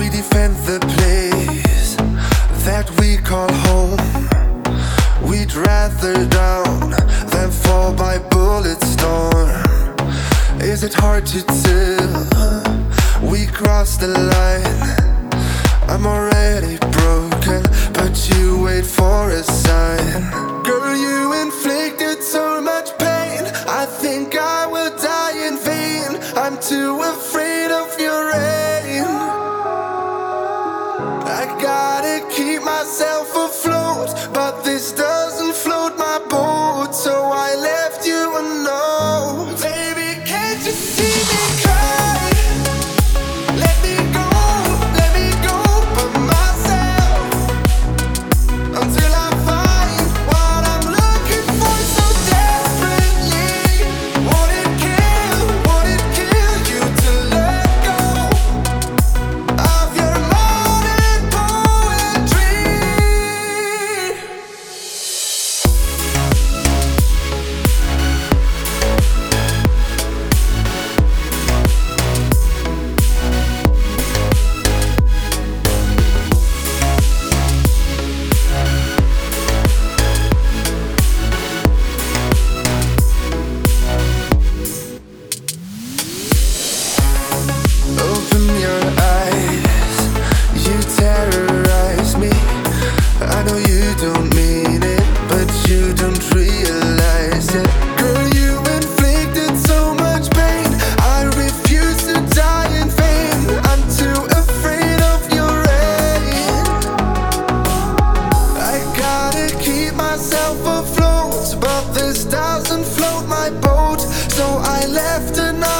We defend the place that we call home. We'd rather down than fall by bullet storm. Is it hard to tell? We cross the line. I'm already broken, but you wait for a sign. Girl, you inflicted so much pain. I think I will die in vain. I'm too afraid. myself myself afloat, but this doesn't float my boat. So I left another.